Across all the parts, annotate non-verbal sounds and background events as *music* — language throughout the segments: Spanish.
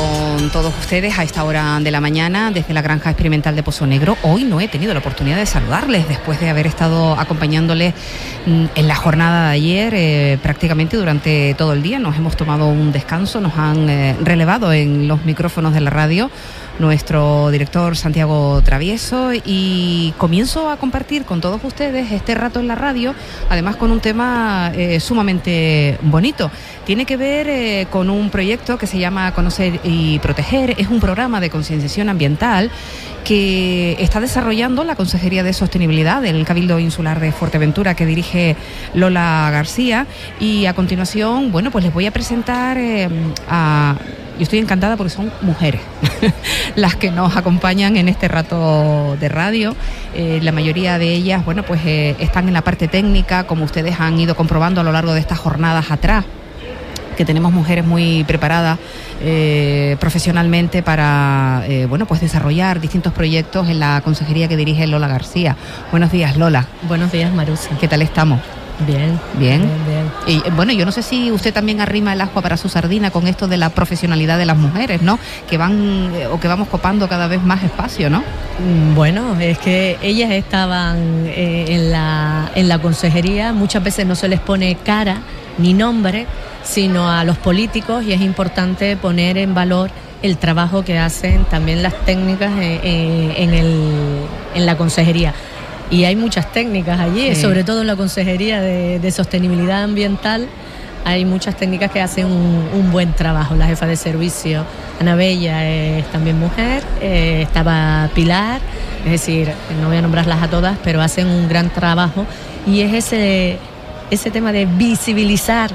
Con todos ustedes a esta hora de la mañana desde la Granja Experimental de Pozo Negro. Hoy no he tenido la oportunidad de saludarles después de haber estado acompañándoles mm, en la jornada de ayer eh, prácticamente durante todo el día. Nos hemos tomado un descanso, nos han eh, relevado en los micrófonos de la radio nuestro director Santiago Travieso y comienzo a compartir con todos ustedes este rato en la radio, además con un tema eh, sumamente bonito. Tiene que ver eh, con un proyecto que se llama Conocer y Proteger, es un programa de concienciación ambiental que está desarrollando la Consejería de Sostenibilidad del Cabildo Insular de Fuerteventura que dirige Lola García y a continuación, bueno, pues les voy a presentar eh, a yo estoy encantada porque son mujeres *laughs* las que nos acompañan en este rato de radio. Eh, la mayoría de ellas, bueno, pues eh, están en la parte técnica, como ustedes han ido comprobando a lo largo de estas jornadas atrás que tenemos mujeres muy preparadas eh, profesionalmente para bueno pues desarrollar distintos proyectos en la consejería que dirige Lola García. Buenos días, Lola. Buenos días, Marusa. ¿Qué tal estamos? Bien. Bien. Y eh, bueno, yo no sé si usted también arrima el agua para su sardina con esto de la profesionalidad de las mujeres, ¿no? Que van eh, o que vamos copando cada vez más espacio, ¿no? Mm, bueno, es que ellas estaban eh, en, la, en la consejería, muchas veces no se les pone cara ni nombre, sino a los políticos y es importante poner en valor el trabajo que hacen también las técnicas en, el, en la consejería y hay muchas técnicas allí, sobre todo en la Consejería de, Sostenibilidad Ambiental. Hay muchas técnicas que hacen un, buen trabajo. La jefa de servicio, Ana Bella, es también mujer, eh, estaba Pilar, es decir, no voy a nombrarlas a todas, pero hacen un gran trabajo. Y es ese, ese tema de visibilizar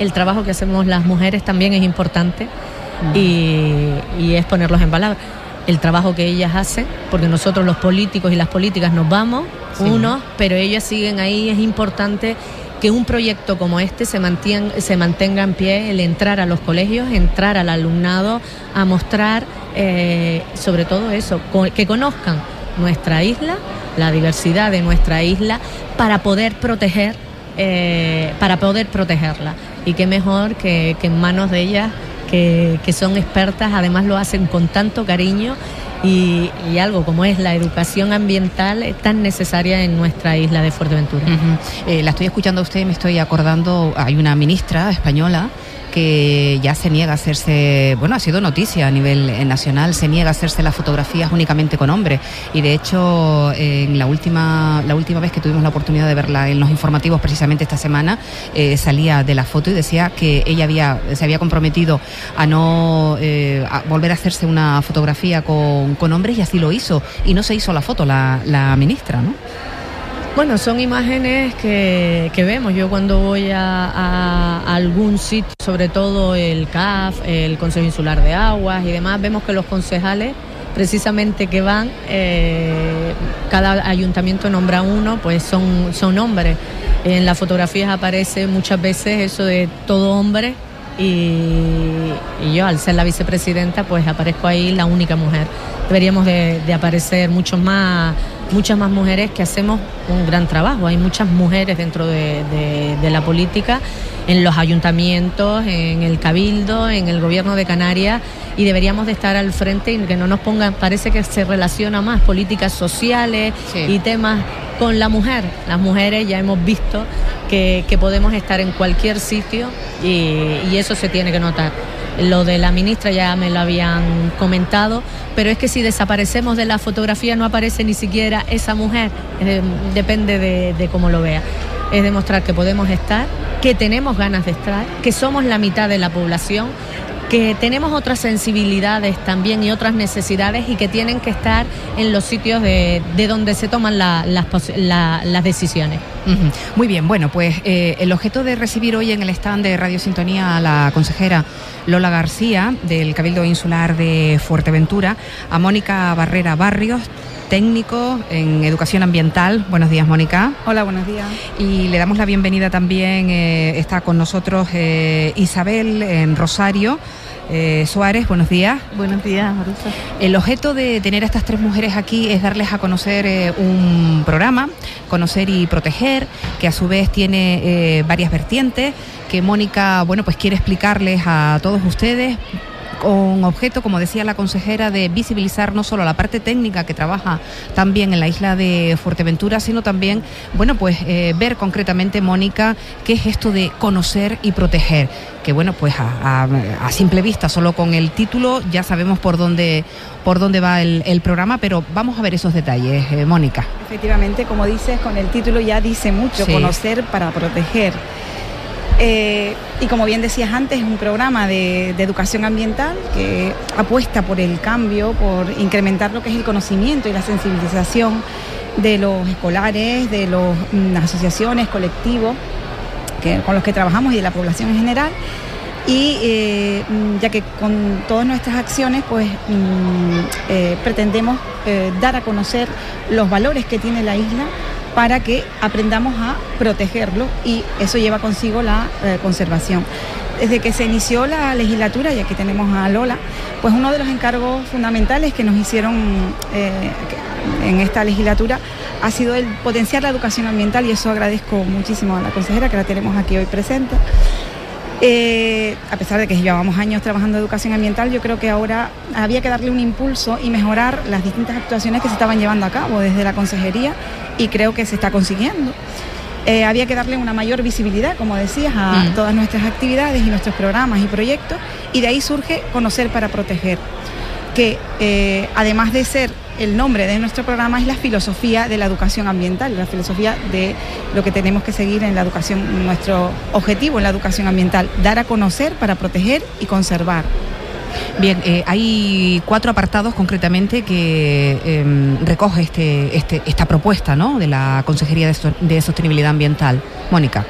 el trabajo que hacemos las mujeres también es importante mm. y, y es ponerlos en palabras el trabajo que ellas hacen, porque nosotros los políticos y las políticas nos vamos, unos, pero ellas siguen ahí. Es importante que un proyecto como este se, mantenga, se mantenga en pie, el entrar a los colegios, entrar al alumnado, a mostrar eh, sobre todo eso, que conozcan nuestra isla, la diversidad de nuestra isla, para poder proteger, eh, para poder protegerla. Y qué mejor que, que en manos de ellas que, son expertas, además lo hacen con tanto cariño y, algo como es la educación ambiental tan necesaria en nuestra isla de Fuerteventura. Eh, la estoy escuchando a usted y me estoy acordando, hay una ministra española que ya se niega a hacerse, bueno, ha sido noticia a nivel eh, nacional, se niega a hacerse las fotografías únicamente con hombres. Y de hecho, en la última, la última vez que tuvimos la oportunidad de verla en los informativos, precisamente esta semana, eh, salía de la foto y decía que ella había, se había comprometido a no eh, volver a hacerse una fotografía con, con, hombres y así lo hizo. Y no se hizo la foto la, la ministra, ¿no? Bueno, son imágenes que, vemos. Yo cuando voy a, algún sitio, sobre todo el CAF, el Consejo Insular de Aguas y demás, vemos que los concejales precisamente que van, eh, cada ayuntamiento nombra uno, pues son, son hombres. En las fotografías aparece muchas veces eso de todo hombre y, yo al ser la vicepresidenta pues aparezco ahí la única mujer. Deberíamos de, de aparecer muchos más muchas más mujeres que hacemos un gran trabajo. Hay muchas mujeres dentro de, la política, en los ayuntamientos, en el cabildo, en el gobierno de Canarias y deberíamos de estar al frente y que no nos pongan, parece que se relaciona más políticas sociales y temas con la mujer. Las mujeres ya hemos visto que, podemos estar en cualquier sitio y eso se tiene que notar. Lo de la ministra ya me lo habían comentado, pero es que si desaparecemos de la fotografía no aparece ni siquiera esa mujer, depende de, de cómo lo vea. Es demostrar que podemos estar, que tenemos ganas de estar, que somos la mitad de la población que tenemos otras sensibilidades también y otras necesidades y que tienen que estar en los sitios de, donde se toman las decisiones. Muy bien, bueno, pues eh, el objeto de recibir hoy en el stand de Radio Sintonía a la consejera Lola García del Cabildo Insular de Fuerteventura, a Mónica Barrera Barrios, técnico en educación ambiental. Buenos días, Mónica. Hola, buenos días. Y le damos la bienvenida también, eh, está con nosotros eh, Isabel en Rosario. Eh, Suárez, buenos días. Buenos días, Marusa. El objeto de tener a estas tres mujeres aquí es darles a conocer eh, un programa, Conocer y Proteger, que a su vez tiene eh, varias vertientes, que Mónica, bueno, pues quiere explicarles a todos ustedes con objeto, como decía la consejera, de visibilizar no solo la parte técnica que trabaja también en la isla de Fuerteventura, sino también, bueno, pues eh, ver concretamente, Mónica, qué es esto de conocer y proteger. Que bueno, pues a, simple vista, solo con el título, ya sabemos por dónde, por dónde va el, programa, pero vamos a ver esos detalles, eh, Mónica. Efectivamente, como dices, con el título ya dice mucho, conocer para proteger. Eh, y como bien decías antes, es un programa de, educación ambiental que apuesta por el cambio, por incrementar lo que es el conocimiento y la sensibilización de los escolares, de las mm, asociaciones, colectivos con los que trabajamos y de la población en general. Y eh, mm, ya que con todas nuestras acciones pues mm, eh, pretendemos dar a conocer los valores que tiene la isla para que aprendamos a protegerlo y eso lleva consigo la eh, conservación. Desde que se inició la legislatura, y aquí tenemos a Lola, pues uno de los encargos fundamentales que nos hicieron eh, en esta legislatura ha sido el potenciar la educación ambiental y eso agradezco muchísimo a la consejera que la tenemos aquí hoy presente. Eh, a pesar de que llevábamos años trabajando en educación ambiental, yo creo que ahora había que darle un impulso y mejorar las distintas actuaciones que se estaban llevando a cabo desde la consejería y creo que se está consiguiendo. Eh, había que darle una mayor visibilidad, como decías, a mm. todas nuestras actividades y nuestros programas y proyectos y de ahí surge Conocer para Proteger, que eh, además de ser el nombre de nuestro programa es la filosofía de la educación ambiental, la filosofía de lo que tenemos que seguir en la educación, nuestro objetivo en la educación ambiental, dar a conocer para proteger y conservar. Bien, eh, hay cuatro apartados concretamente que em, recoge este, este, esta propuesta ¿no? de la Consejería de, Sostenibilidad Ambiental. Mónica.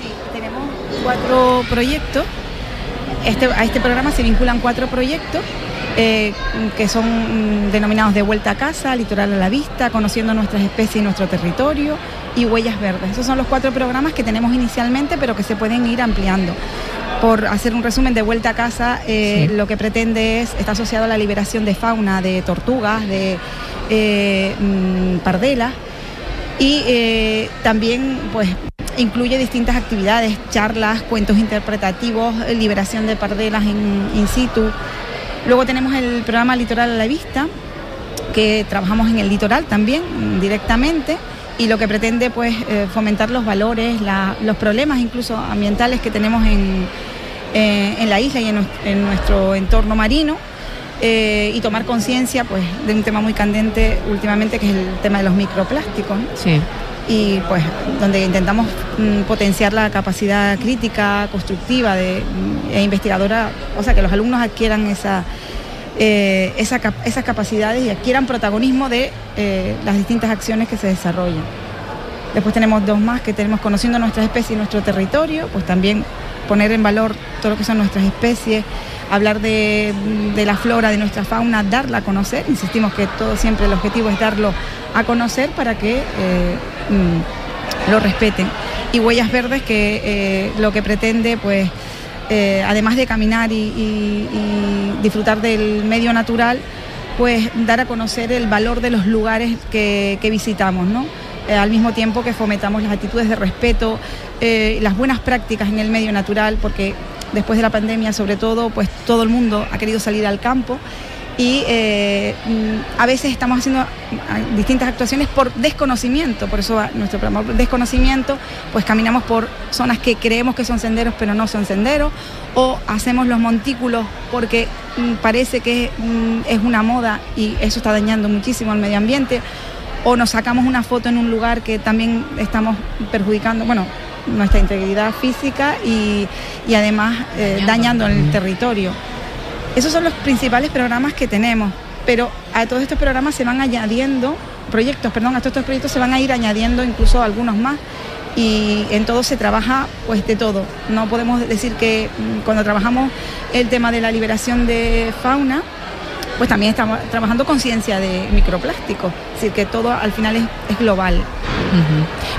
Sí, tenemos cuatro proyectos. Este, a este programa se vinculan cuatro proyectos eh, que son mm, denominados de vuelta a casa, litoral a la vista, conociendo nuestras especies y nuestro territorio y huellas verdes. Esos son los cuatro programas que tenemos inicialmente, pero que se pueden ir ampliando. Por hacer un resumen de vuelta a casa, eh, lo que pretende es, está asociado a la liberación de fauna, de tortugas, de eh, mm, pardelas y también pues incluye distintas actividades, charlas, cuentos interpretativos, liberación de pardelas en in situ, Luego tenemos el programa Litoral a la Vista, que trabajamos en el litoral también directamente y lo que pretende pues eh, fomentar los valores, los problemas incluso ambientales que tenemos en, eh, la isla y en, nuestro entorno marino eh, y tomar conciencia pues de un tema muy candente últimamente que es el tema de los microplásticos. Sí y pues donde intentamos mm, potenciar la capacidad crítica, constructiva de, mm, e investigadora, o sea, que los alumnos adquieran esa, eh, esas capacidades y adquieran protagonismo de eh, las distintas acciones que se desarrollan. Después tenemos dos más que tenemos conociendo nuestras especies y nuestro territorio, pues también poner en valor todo lo que son nuestras especies, hablar de, la flora, de nuestra fauna, darla a conocer. Insistimos que todo siempre el objetivo es darlo a conocer para que eh, mm, lo respeten. Y Huellas Verdes que eh, lo que pretende pues eh, además de caminar y, disfrutar del medio natural, pues dar a conocer el valor de los lugares que, visitamos, ¿no? al mismo tiempo que fomentamos las actitudes de respeto, las buenas prácticas en el medio natural, porque después de la pandemia sobre todo, pues todo el mundo ha querido salir al campo y eh, a veces estamos haciendo distintas actuaciones por desconocimiento, por eso nuestro programa por desconocimiento, pues caminamos por zonas que creemos que son senderos pero no son senderos, o hacemos los montículos porque mm, parece que mm, es una moda y eso está dañando muchísimo al medio ambiente, o nos sacamos una foto en un lugar que también estamos perjudicando, bueno, nuestra integridad física y, además eh, dañando el territorio. Esos son los principales programas que tenemos, pero a todos estos programas se van añadiendo, proyectos, perdón, a todos estos proyectos se van a ir añadiendo incluso algunos más y en todo se trabaja pues de todo. No podemos decir que mm, cuando trabajamos el tema de la liberación de fauna, pues también estamos trabajando conciencia de microplásticos, es decir, que todo al final es, global.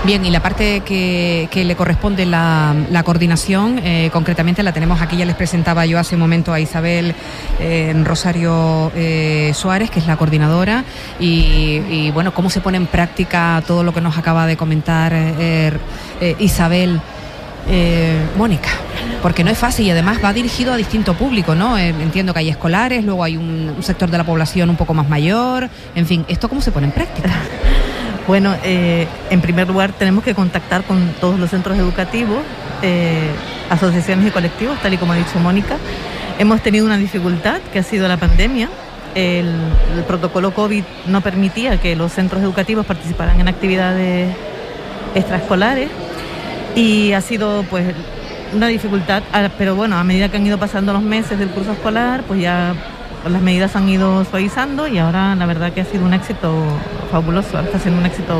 Bien, y la parte que, le corresponde la, coordinación, eh, concretamente la tenemos aquí, ya les presentaba yo hace un momento a Isabel eh, Rosario eh, Suárez, que es la coordinadora, y, bueno, cómo se pone en práctica todo lo que nos acaba de comentar Isabel. Eh, Mónica, porque no es fácil y además va dirigido a distinto público, ¿no? Eh, entiendo que hay escolares, luego hay un, sector de la población un poco más mayor, en fin, ¿esto cómo se pone en práctica? *laughs* Bueno, eh, en primer lugar tenemos que contactar con todos los centros educativos, asociaciones y colectivos, tal y como ha dicho Mónica. Hemos tenido una dificultad que ha sido la pandemia. el protocolo COVID no permitía que los centros educativos participaran en actividades extraescolares y ha sido pues una dificultad, pero bueno, a medida que han ido pasando los meses del curso escolar, pues ya las medidas han ido suavizando y ahora la verdad que ha sido un éxito fabuloso, está siendo un éxito.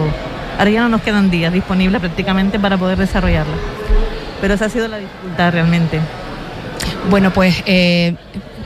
Ahora ya no nos quedan días disponibles prácticamente para poder desarrollarla, pero esa ha sido la dificultad realmente. Bueno, pues eh,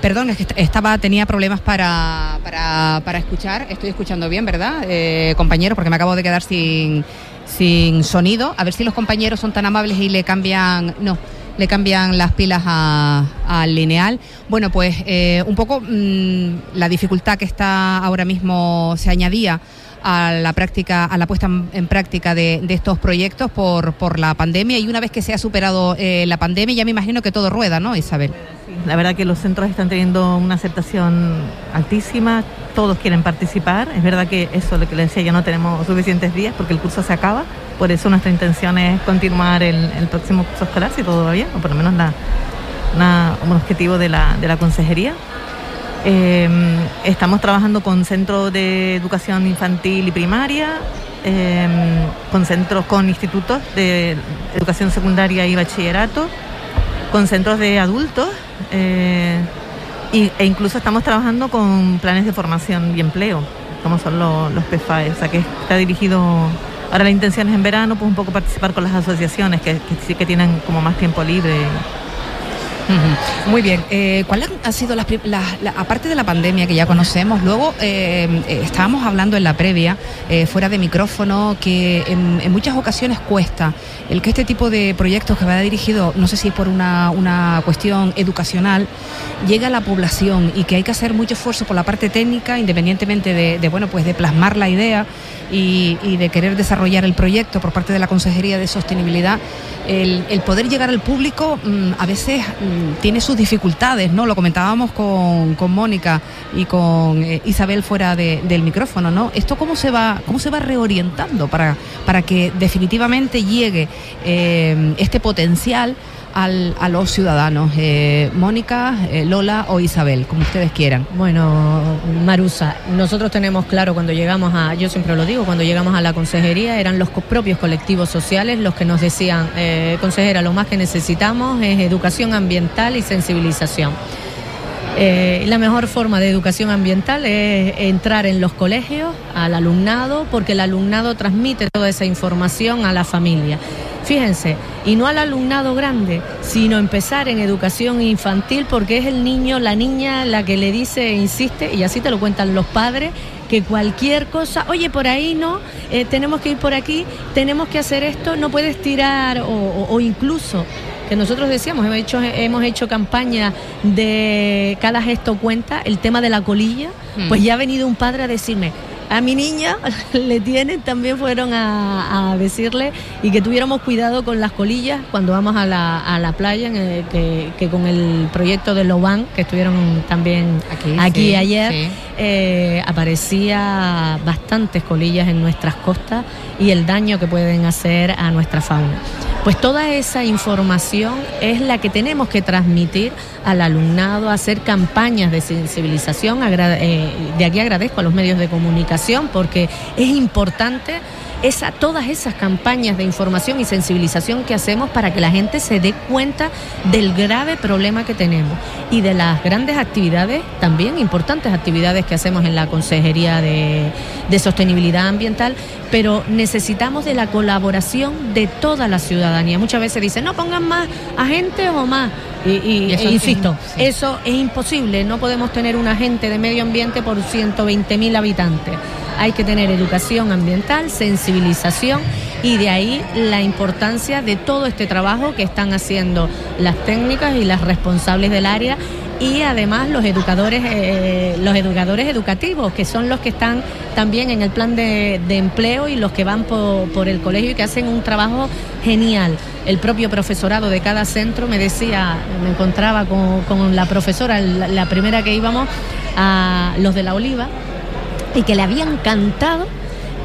perdón, es que estaba, tenía problemas para, para, escuchar. Estoy escuchando bien, ¿verdad, eh, compañero? Porque me acabo de quedar sin, sin sonido. A ver si los compañeros son tan amables y le cambian. No le cambian las pilas al lineal. Bueno, pues eh, un poco mm, la dificultad que está ahora mismo se añadía a la práctica, a la puesta en práctica de, estos proyectos por, por la pandemia y una vez que se ha superado eh, la pandemia ya me imagino que todo rueda, ¿no, Isabel? La verdad que los centros están teniendo una aceptación altísima, todos quieren participar. Es verdad que eso, lo que le decía, ya no tenemos suficientes días porque el curso se acaba. Por eso nuestra intención es continuar el, próximo curso escolar, si todo va bien, o por lo menos un objetivo de la, de la consejería. Em, estamos trabajando con centros de educación infantil y primaria, em, con centros, con institutos de educación secundaria y bachillerato, con centros de adultos eh, e incluso estamos trabajando con planes de formación y empleo, como son los, los PFAE, o sea que está dirigido Ahora la intención es en verano, pues un poco participar con las asociaciones que, que sí que tienen como más tiempo libre. Muy bien. Eh, ¿Cuál ha sido la, aparte de la pandemia que ya conocemos? Luego eh, eh, estábamos hablando en la previa, fuera de micrófono, que en, muchas ocasiones cuesta el que este tipo de proyectos que va dirigido, no sé si por una, una cuestión educacional, llegue a la población y que hay que hacer mucho esfuerzo por la parte técnica, independientemente de, bueno, pues de plasmar la idea y, de querer desarrollar el proyecto por parte de la Consejería de Sostenibilidad, el, poder llegar al público mm, a veces mm, tiene sus dificultades, ¿no? Lo comentábamos con, Mónica y con eh, Isabel fuera del micrófono, ¿no? ¿Esto cómo se va, cómo se va reorientando para, para que definitivamente llegue eh, este potencial a los ciudadanos. Eh, Mónica, eh, Lola o Isabel, como ustedes quieran. Bueno, Marusa, nosotros tenemos claro cuando llegamos a, yo siempre lo digo, cuando llegamos a la consejería eran los propios colectivos sociales los que nos decían, eh, consejera, lo más que necesitamos es educación ambiental y sensibilización. la mejor forma de educación ambiental es entrar en los colegios al alumnado, porque el alumnado transmite toda esa información a la familia. Fíjense, y no al alumnado grande, sino empezar en educación infantil porque es el niño, la niña la que le dice, e insiste, y así te lo cuentan los padres, que cualquier cosa, oye, por ahí no, eh, tenemos que ir por aquí, tenemos que hacer esto, no puedes tirar, o, incluso que nosotros decíamos, hemos hecho, hemos hecho campaña de cada gesto cuenta, el tema de la colilla, mm. pues ya ha venido un padre a decirme, a mi niña *laughs* le tienen, también fueron a, decirle y que tuviéramos cuidado con las colillas cuando vamos a la, a la playa, que, con el proyecto de Loban, que estuvieron también aquí, ayer, eh, aparecía bastantes colillas en nuestras costas y el daño que pueden hacer a nuestra fauna. Pues toda esa información es la que tenemos que transmitir al alumnado, hacer campañas de sensibilización. Eh, de aquí agradezco a los medios de comunicación porque es importante esa, todas esas campañas de información y sensibilización que hacemos para que la gente se dé cuenta del grave problema que tenemos y de las grandes actividades, también importantes actividades que hacemos en la Consejería de, Sostenibilidad Ambiental, pero necesitamos de la colaboración de toda la ciudadanía. Muchas veces dicen, no pongan más agentes o más. Y, e insisto, eso es imposible. No podemos tener un agente de medio ambiente por 120 mil habitantes hay que tener educación ambiental, sensibilización y de ahí la importancia de todo este trabajo que están haciendo las técnicas y las responsables del área y además los educadores eh, los educadores educativos que son los que están también en el plan de, empleo y los que van por, por, el colegio y que hacen un trabajo genial. El propio profesorado de cada centro me decía, me encontraba con, la profesora, la, primera que íbamos, a los de la Oliva, y que le había encantado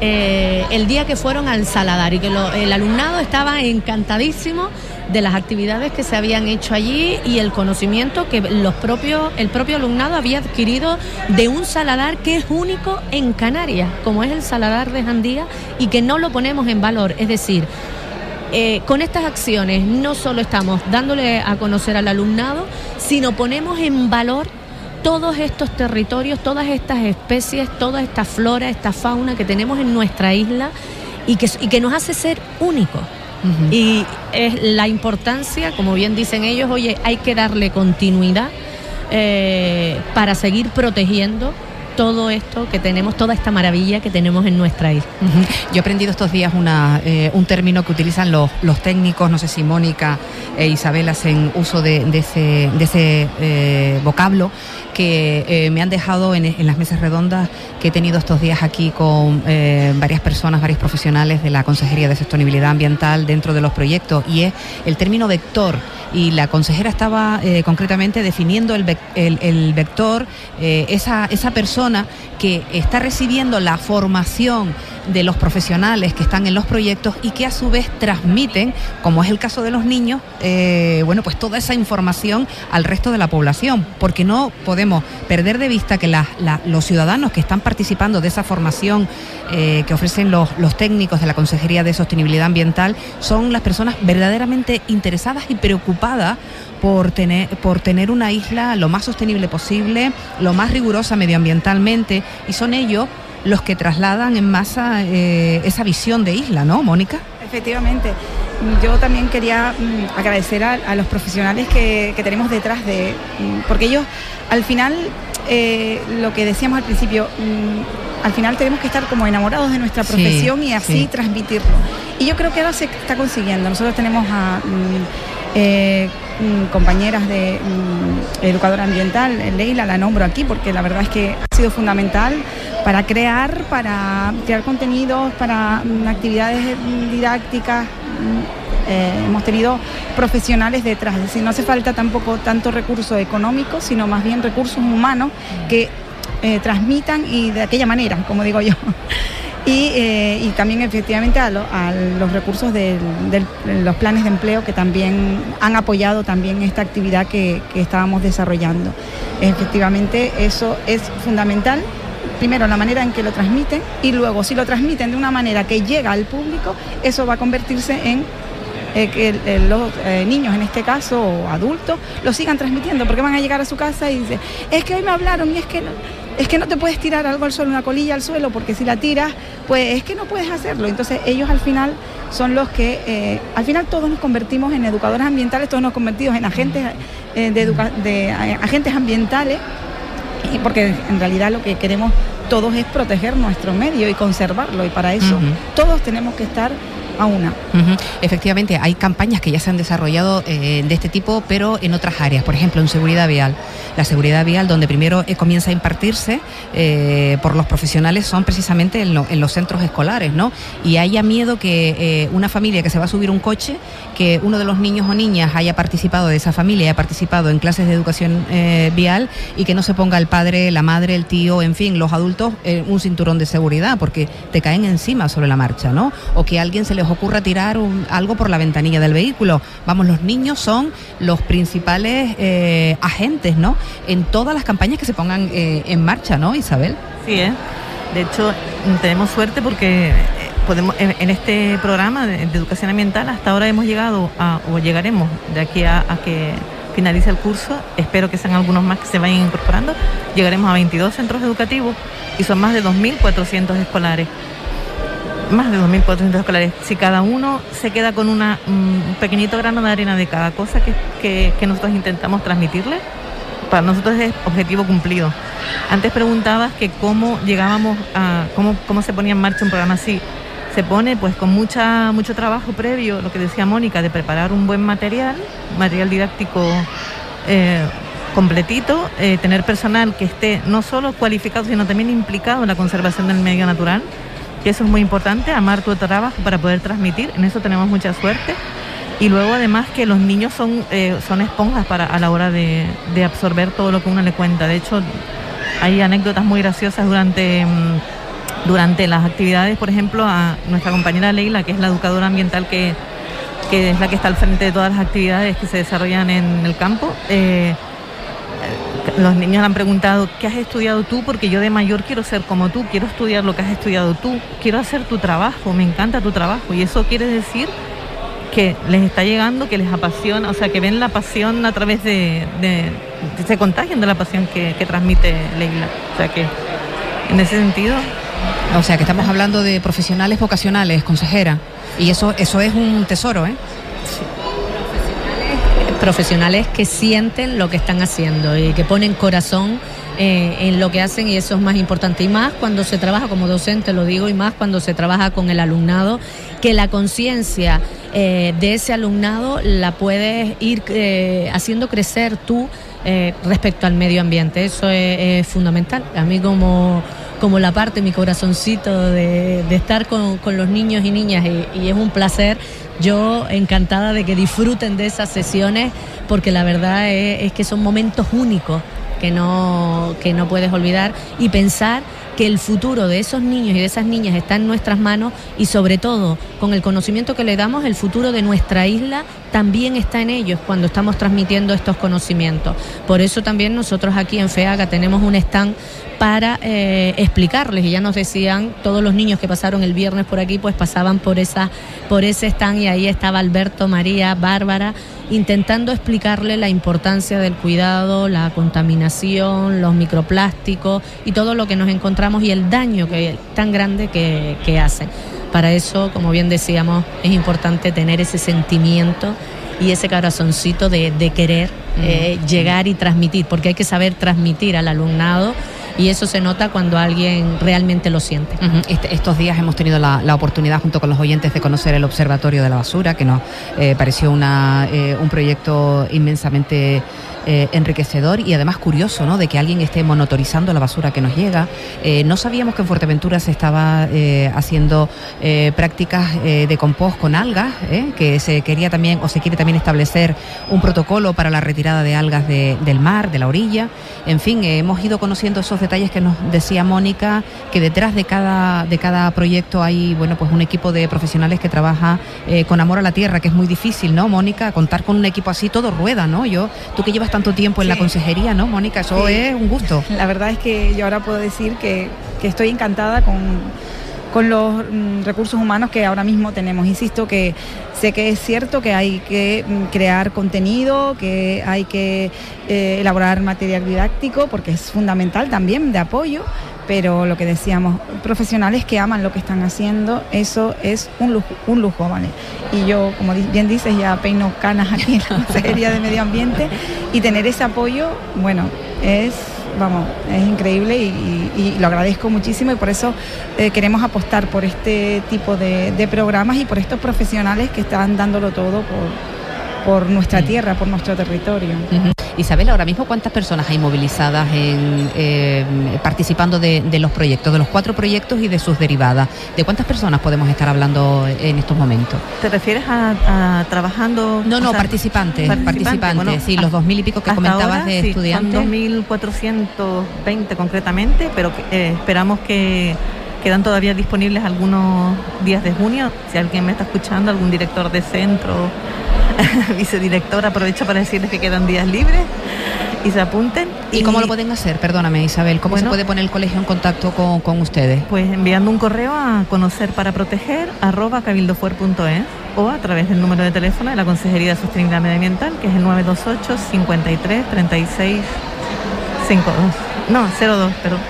eh, el día que fueron al Saladar y que el alumnado estaba encantadísimo de las actividades que se habían hecho allí y el conocimiento que los propios, el propio alumnado había adquirido de un saladar que es único en Canarias, como es el saladar de Jandía, y que no lo ponemos en valor. Es decir, eh, con estas acciones no solo estamos dándole a conocer al alumnado, sino ponemos en valor todos estos territorios, todas estas especies, toda esta flora, esta fauna que tenemos en nuestra isla y que, y que nos hace ser únicos. Y es la importancia, como bien dicen ellos, oye, hay que darle continuidad eh, para seguir protegiendo todo esto que tenemos, toda esta maravilla que tenemos en nuestra isla. Yo he aprendido estos días una, eh, un término que utilizan los, los, técnicos, no sé si Mónica e Isabel hacen uso de, ese, de ese eh, vocablo, que eh, me han dejado en, las mesas redondas que he tenido estos días aquí con varias personas, varios profesionales de la Consejería de Sostenibilidad Ambiental dentro de los proyectos, y es el término vector. Y la consejera estaba eh, concretamente definiendo el, el, vector, eh, esa, esa persona que está recibiendo la formación de los profesionales que están en los proyectos y que a su vez transmiten, como es el caso de los niños, eh, bueno, pues toda esa información al resto de la población, porque no podemos perder de vista que los ciudadanos que están participando de esa formación que ofrecen los, los técnicos de la Consejería de Sostenibilidad Ambiental son las personas verdaderamente interesadas y preocupadas por tener, por tener una isla lo más sostenible posible, lo más rigurosa medioambientalmente, y son ellos los que trasladan en masa eh, esa visión de isla, ¿no, Mónica? Efectivamente. Yo también quería mm, agradecer a, los profesionales que, tenemos detrás de, mm, porque ellos al final, eh, lo que decíamos al principio, mm, al final tenemos que estar como enamorados de nuestra profesión y así transmitirlo. Y yo creo que ahora se está consiguiendo. Nosotros tenemos a eh, compañeras de mm, educadora ambiental, Leila la nombro aquí porque la verdad es que ha sido fundamental para crear, para crear contenidos, para mm, actividades didácticas. Eh, hemos tenido profesionales detrás, es decir, no hace falta tampoco tanto recursos económicos, sino más bien recursos humanos que eh, transmitan y de aquella manera, como digo yo. *laughs* Eh, y, también efectivamente a, los recursos de los planes de empleo que también han apoyado también esta actividad que, estábamos desarrollando. Efectivamente eso es fundamental primero la manera en que lo transmiten y luego si lo transmiten de una manera que llega al público, eso va a convertirse en eh, que los eh, niños en este caso o adultos lo sigan transmitiendo porque van a llegar a su casa y dicen, es que hoy me hablaron y es que no, es que no te puedes tirar algo al suelo, una colilla al suelo, porque si la tiras, pues es que no puedes hacerlo. Entonces ellos al final son los que, eh, al final todos nos convertimos en educadores ambientales, todos nos convertimos en agentes, eh, de, de eh, agentes ambientales, porque en realidad lo que queremos todos es proteger nuestro medio y conservarlo, y para eso todos tenemos que estar a una. Efectivamente, hay campañas que ya se han desarrollado de este tipo, pero en otras áreas, por ejemplo, en seguridad vial la seguridad vial, donde primero eh, comienza a impartirse eh, por los profesionales, son precisamente en, los centros escolares, ¿no? Y haya miedo que eh, una familia que se va a subir un coche, que uno de los niños o niñas haya participado de esa familia, haya participado en clases de educación vial y que no se ponga el padre, la madre, el tío, en fin, los adultos, un cinturón de seguridad, porque te caen encima sobre la marcha, ¿no? O que alguien se les ocurra tirar algo por la ventanilla del vehículo. Vamos, los niños son los principales agentes, ¿no? en todas las campañas que se pongan eh, en marcha, ¿no, Isabel? Sí, ¿eh? de hecho tenemos suerte porque eh, podemos en, este programa de, educación ambiental hasta ahora hemos llegado a, o llegaremos de aquí a, que finalice el curso, espero que sean algunos más que se vayan incorporando, llegaremos a 22 centros educativos y son más de 2.400 escolares. Más de 2.400 escolares. Si cada uno se queda con una, un pequeñito grano de arena de cada cosa que, que nosotros intentamos transmitirle, para nosotros es objetivo cumplido. Antes preguntabas que cómo llegábamos a, cómo, cómo se ponía en marcha un programa así. Se pone pues con mucha, mucho trabajo previo, lo que decía Mónica, de preparar un buen material, material didáctico eh, completito, eh, tener personal que esté no solo cualificado, sino también implicado en la conservación del medio natural, que eso es muy importante, amar tu trabajo para poder transmitir, en eso tenemos mucha suerte Y luego además que los niños son, eh, son esponjas para, a la hora de, de, absorber todo lo que uno le cuenta. De hecho, hay anécdotas muy graciosas durante, mm, durante las actividades. Por ejemplo, a nuestra compañera Leila, que es la educadora ambiental que, que es la que está al frente de todas las actividades que se desarrollan en el campo. Eh, los niños le han preguntado, ¿qué has estudiado tú? Porque yo de mayor quiero ser como tú, quiero estudiar lo que has estudiado tú, quiero hacer tu trabajo, me encanta tu trabajo. Y eso quiere decir que les está llegando, que les apasiona, o sea, que ven la pasión a través de, de, se contagian de la pasión que, que transmite Leila. O sea que, en ese sentido... O sea, que estamos hablando de profesionales vocacionales, consejera, y eso, eso es un tesoro, ¿eh? Profesionales que sienten lo que están haciendo y que ponen corazón eh, en lo que hacen y eso es más importante. Y más cuando se trabaja como docente, lo digo, y más cuando se trabaja con el alumnado, que la conciencia eh, de ese alumnado la puedes ir eh, haciendo crecer tú respecto al medio ambiente. Eso es, es, fundamental. A mí como, como la parte, mi corazoncito de, estar con, con, los niños y niñas y, y es un placer. Yo encantada de que disfruten de esas sesiones porque la verdad es, es, que son momentos únicos que no, que no puedes olvidar. Y pensar que el futuro de esos niños y de esas niñas está en nuestras manos y sobre todo con el conocimiento que le damos, el futuro de nuestra isla también está en ellos cuando estamos transmitiendo estos conocimientos. Por eso también nosotros aquí en FEAGA tenemos un stand para eh, explicarles y ya nos decían todos los niños que pasaron el viernes por aquí pues pasaban por esa por ese stand y ahí estaba Alberto, María, Bárbara intentando explicarle la importancia del cuidado, la contaminación, los microplásticos y todo lo que nos encontramos y el daño que tan grande que, que hacen. Para eso, como bien decíamos, es importante tener ese sentimiento y ese corazoncito de, de querer eh, llegar y transmitir, porque hay que saber transmitir al alumnado y eso se nota cuando alguien realmente lo siente. Este, estos días hemos tenido la, oportunidad junto con los oyentes de conocer el Observatorio de la Basura, que nos eh, pareció una, eh, un proyecto inmensamente eh, enriquecedor y además curioso, ¿no? De que alguien esté monitorizando la basura que nos llega. No sabíamos que en Fuerteventura se estaba eh, haciendo prácticas de compost con algas, que se quería también o se quiere también establecer un protocolo para la retirada de algas de, del mar, de la orilla. En fin, hemos ido conociendo esos detalles que nos decía Mónica, que detrás de cada de cada proyecto hay, bueno, pues un equipo de profesionales que trabaja con amor a la tierra, que es muy difícil, ¿no, Mónica? Contar con un equipo así todo rueda, ¿no? Yo, tú que llevas tanto tiempo en sí. la consejería, ¿no, Mónica? Eso sí. es un gusto. La verdad es que yo ahora puedo decir que, que estoy encantada con, con los mm, recursos humanos que ahora mismo tenemos. Insisto que sé que es cierto que hay que mm, crear contenido, que hay que eh, elaborar material didáctico, porque es fundamental también de apoyo, pero lo que decíamos, profesionales que aman lo que están haciendo, eso es un lujo, un lujo, ¿vale? Y yo, como bien dices, ya peino canas aquí en la *laughs* Consejería de Medio Ambiente y tener ese apoyo, bueno, es vamos, es increíble y, lo agradezco muchísimo y por eso eh, queremos apostar por este tipo de, de, programas y por estos profesionales que están dándolo todo por, por nuestra tierra, por nuestro territorio. Uh -huh. Isabel, ahora mismo cuántas personas hay movilizadas en, eh, participando de, de, los proyectos, de los cuatro proyectos y de sus derivadas. ¿De cuántas personas podemos estar hablando en estos momentos? ¿Te refieres a, a trabajando? No, no, sea, participantes, participantes, participantes bueno, sí, los dos mil y pico que comentabas ahora, de sí, estudiantes. Son 2.420 concretamente, pero eh, esperamos que quedan todavía disponibles algunos días de junio. Si alguien me está escuchando, algún director de centro *laughs* vicedirector, aprovecho para decirles que quedan días libres y se apunten. ¿Y, ¿Y cómo lo pueden hacer? Perdóname, Isabel. ¿Cómo bueno, se puede poner el colegio en contacto con, con, ustedes? Pues enviando un correo a conocer para proteger arroba cabildofuer.es o a través del número de teléfono de la Consejería de Sostenibilidad Medioambiental, que es el 928 53 36 52. No, 02, pero. *laughs*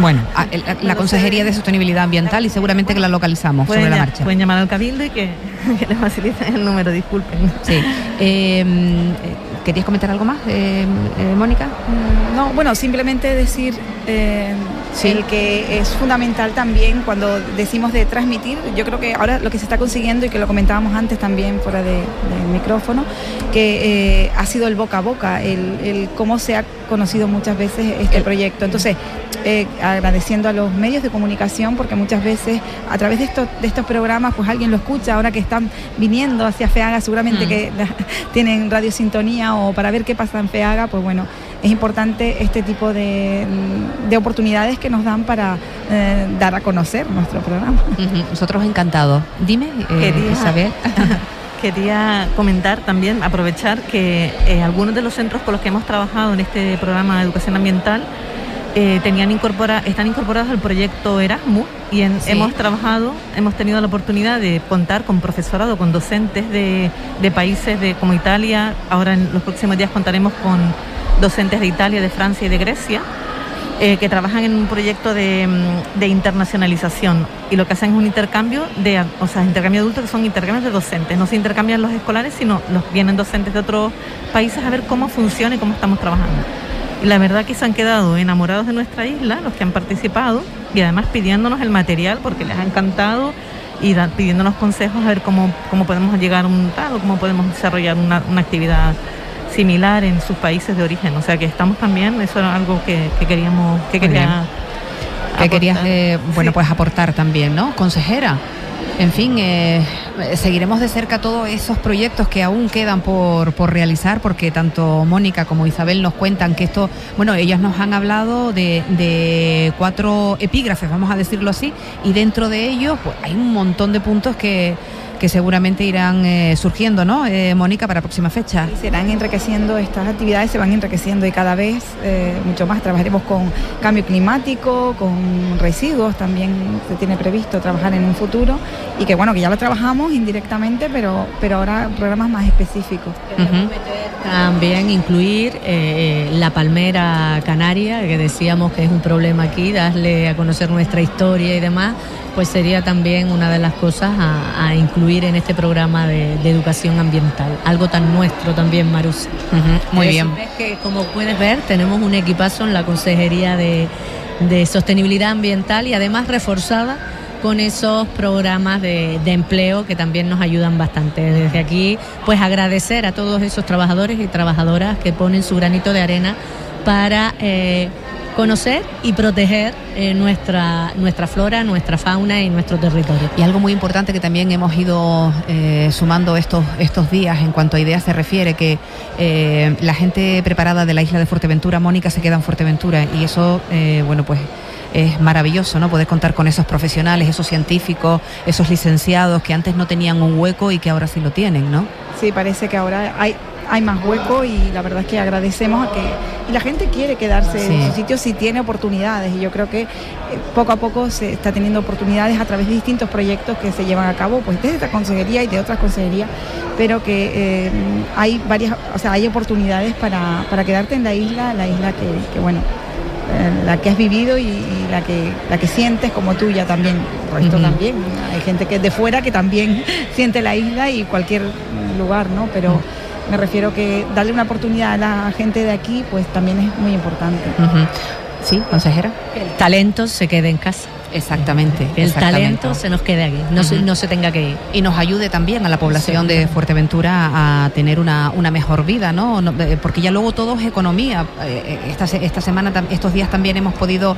Bueno, a, la, la Consejería de Sostenibilidad Ambiental y seguramente que la localizamos pueden sobre la marcha. Pueden llamar al Cabildo y que, *laughs* que les faciliten el número, disculpen. Sí. Eh, ¿Querías comentar algo más, eh, eh, Mónica? No, bueno, simplemente decir eh, el que es fundamental también cuando decimos de transmitir, yo creo que ahora lo que se está consiguiendo y que lo comentábamos antes también fuera del micrófono, que eh, ha sido el boca a boca, el, cómo se ha conocido muchas veces este proyecto. Entonces, eh, agradeciendo a los medios de comunicación porque muchas veces a través de estos, de estos programas pues alguien lo escucha ahora que están viniendo hacia FEAGA, seguramente mm. que *laughs* tienen radio sintonía o para ver qué pasa en FEAGA, pues bueno, es importante este tipo de, oportunidades que nos dan para eh, dar a conocer nuestro programa. Nosotros encantados. Dime, eh, Isabel. *laughs* quería comentar también, aprovechar que eh, algunos de los centros con los que hemos trabajado en este programa de educación ambiental tenían incorpora, están incorporados al proyecto Erasmus y hemos trabajado, hemos tenido la oportunidad de contar con profesorado, con docentes de, de países de, como Italia. Ahora en los próximos días contaremos con docentes de Italia, de Francia y de Grecia, eh, que trabajan en un proyecto mm, de, internacionalización y lo que hacen es un intercambio de, o sea, intercambio de adultos que son intercambios de docentes. No se intercambian los escolares, sino los vienen docentes de otros países a ver cómo funciona y cómo estamos trabajando. Y la verdad que se han quedado enamorados de nuestra isla, los que han participado, y además pidiéndonos el material porque les ha encantado y pidiéndonos consejos a ver cómo, cómo podemos llegar a un tal o cómo podemos desarrollar una, una actividad similar en sus países de origen. O sea que estamos también, eso era algo que, queríamos, que quería que querías eh, bueno pues aportar también, ¿no? Consejera. En fin, eh, seguiremos de cerca todos esos proyectos que aún quedan por, por, realizar, porque tanto Mónica como Isabel nos cuentan que esto, bueno, ellas nos han hablado de, de cuatro epígrafes, vamos a decirlo así, y dentro de ellos pues, hay un montón de puntos que, que seguramente irán eh, surgiendo, ¿no, eh, Mónica, para próxima fecha? Sí, serán enriqueciendo, estas actividades se van enriqueciendo y cada vez eh, mucho más. Trabajaremos con cambio climático, con residuos, también se tiene previsto trabajar en un futuro y que bueno, que ya lo trabajamos indirectamente, pero, pero ahora programas más específicos. También incluir la palmera canaria, que decíamos que es un problema aquí, darle a conocer nuestra historia y demás pues sería también una de las cosas a, incluir en este programa de, educación ambiental. Algo tan nuestro también, Marus. muy bien. Que, como puedes ver, tenemos un equipazo en la Consejería de, Sostenibilidad Ambiental y además reforzada con esos programas de, empleo que también nos ayudan bastante. Desde aquí, pues agradecer a todos esos trabajadores y trabajadoras que ponen su granito de arena para eh, conocer y proteger eh, nuestra, nuestra flora, nuestra fauna y nuestro territorio. Y algo muy importante que también hemos ido eh, sumando estos, estos días en cuanto a ideas se refiere, que la gente preparada de la isla de Fuerteventura, Mónica, se queda en Fuerteventura y eso, bueno, pues es maravilloso, ¿no? Poder contar con esos profesionales, esos científicos, esos licenciados que antes no tenían un hueco y que ahora sí lo tienen, ¿no? Sí, parece que ahora hay, hay más hueco y la verdad es que agradecemos a que y la gente quiere quedarse en su sitio si tiene oportunidades y yo creo que eh, poco a poco se está teniendo oportunidades a través de distintos proyectos que se llevan a cabo pues desde esta consejería y de otras consejerías pero que eh, hay varias o sea hay oportunidades para, quedarte en la isla la isla que, bueno eh, la que has vivido y, la que la que sientes como tuya también esto también hay gente que es de fuera que también *laughs* siente la isla y cualquier lugar no pero me refiero que darle una oportunidad a la gente de aquí, pues también es muy importante. Sí, consejera. El talento se quede en casa. Exactamente. El talento se nos quede aquí, no, se, no se tenga que ir. Y nos ayude también a la población de Fuerteventura a tener una, una mejor vida, ¿no? Eh, porque ya luego todo es economía. Eh, eh, esta, esta semana, estos días también hemos podido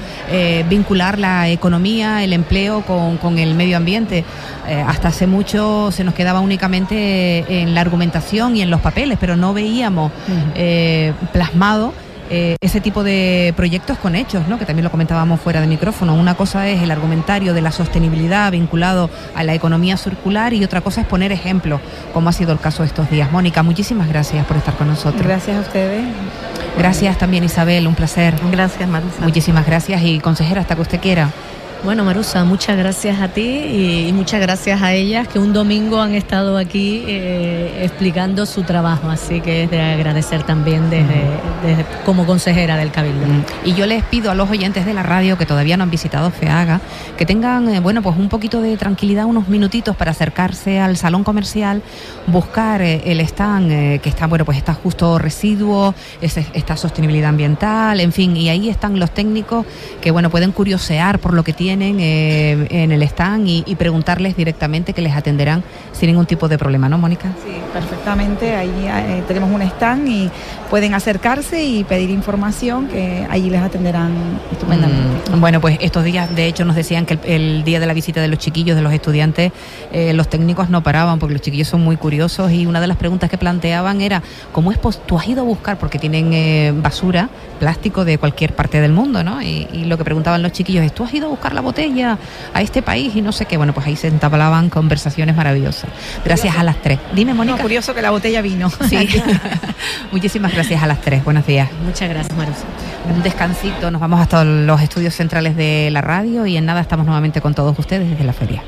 vincular la economía, el empleo con, con el medio ambiente. hasta hace mucho se nos quedaba únicamente en la argumentación y en los papeles, pero no veíamos plasmado eh, ese tipo de proyectos con hechos, ¿no? que también lo comentábamos fuera de micrófono. Una cosa es el argumentario de la sostenibilidad vinculado a la economía circular y otra cosa es poner ejemplos, como ha sido el caso estos días. Mónica, muchísimas gracias por estar con nosotros. Gracias a ustedes. Gracias también Isabel, un placer. Gracias Marisa. Muchísimas gracias y consejera, hasta que usted quiera. Bueno, Marusa, muchas gracias a ti y, muchas gracias a ellas que un domingo han estado aquí eh, explicando su trabajo, así que es de agradecer también desde, como consejera del Cabildo. Mm. Y yo les pido a los oyentes de la radio que todavía no han visitado FEAGA que tengan, eh, bueno, pues un poquito de tranquilidad, unos minutitos para acercarse al salón comercial, buscar eh, el stand que está, bueno, pues está justo residuos, está sostenibilidad ambiental, en fin, y ahí están los técnicos que, bueno, pueden curiosear por lo que tienen eh, en el stand y, preguntarles directamente que les atenderán sin ningún tipo de problema, ¿no, Mónica? Sí, perfectamente. Ahí eh, tenemos un stand y pueden acercarse y pedir información que allí les atenderán estupendamente. Mm, bueno, pues estos días, de hecho, nos decían que el, día de la visita de los chiquillos, de los estudiantes, eh, los técnicos no paraban porque los chiquillos son muy curiosos y una de las preguntas que planteaban era, ¿cómo es posible? Tú has ido a buscar, porque tienen basura, plástico de cualquier parte del mundo, ¿no? Y, y, lo que preguntaban los chiquillos es, ¿tú has ido a buscar la botella a este país y no sé qué. Bueno, pues ahí se entablaban conversaciones maravillosas. Gracias a las tres. Dime, Mónica. curioso que la botella vino. Sí. *laughs* Muchísimas gracias a las tres. Buenos días. Muchas gracias, Marusa. Un descansito. Nos vamos hasta los estudios centrales de la radio y en nada estamos nuevamente con todos ustedes desde la feria.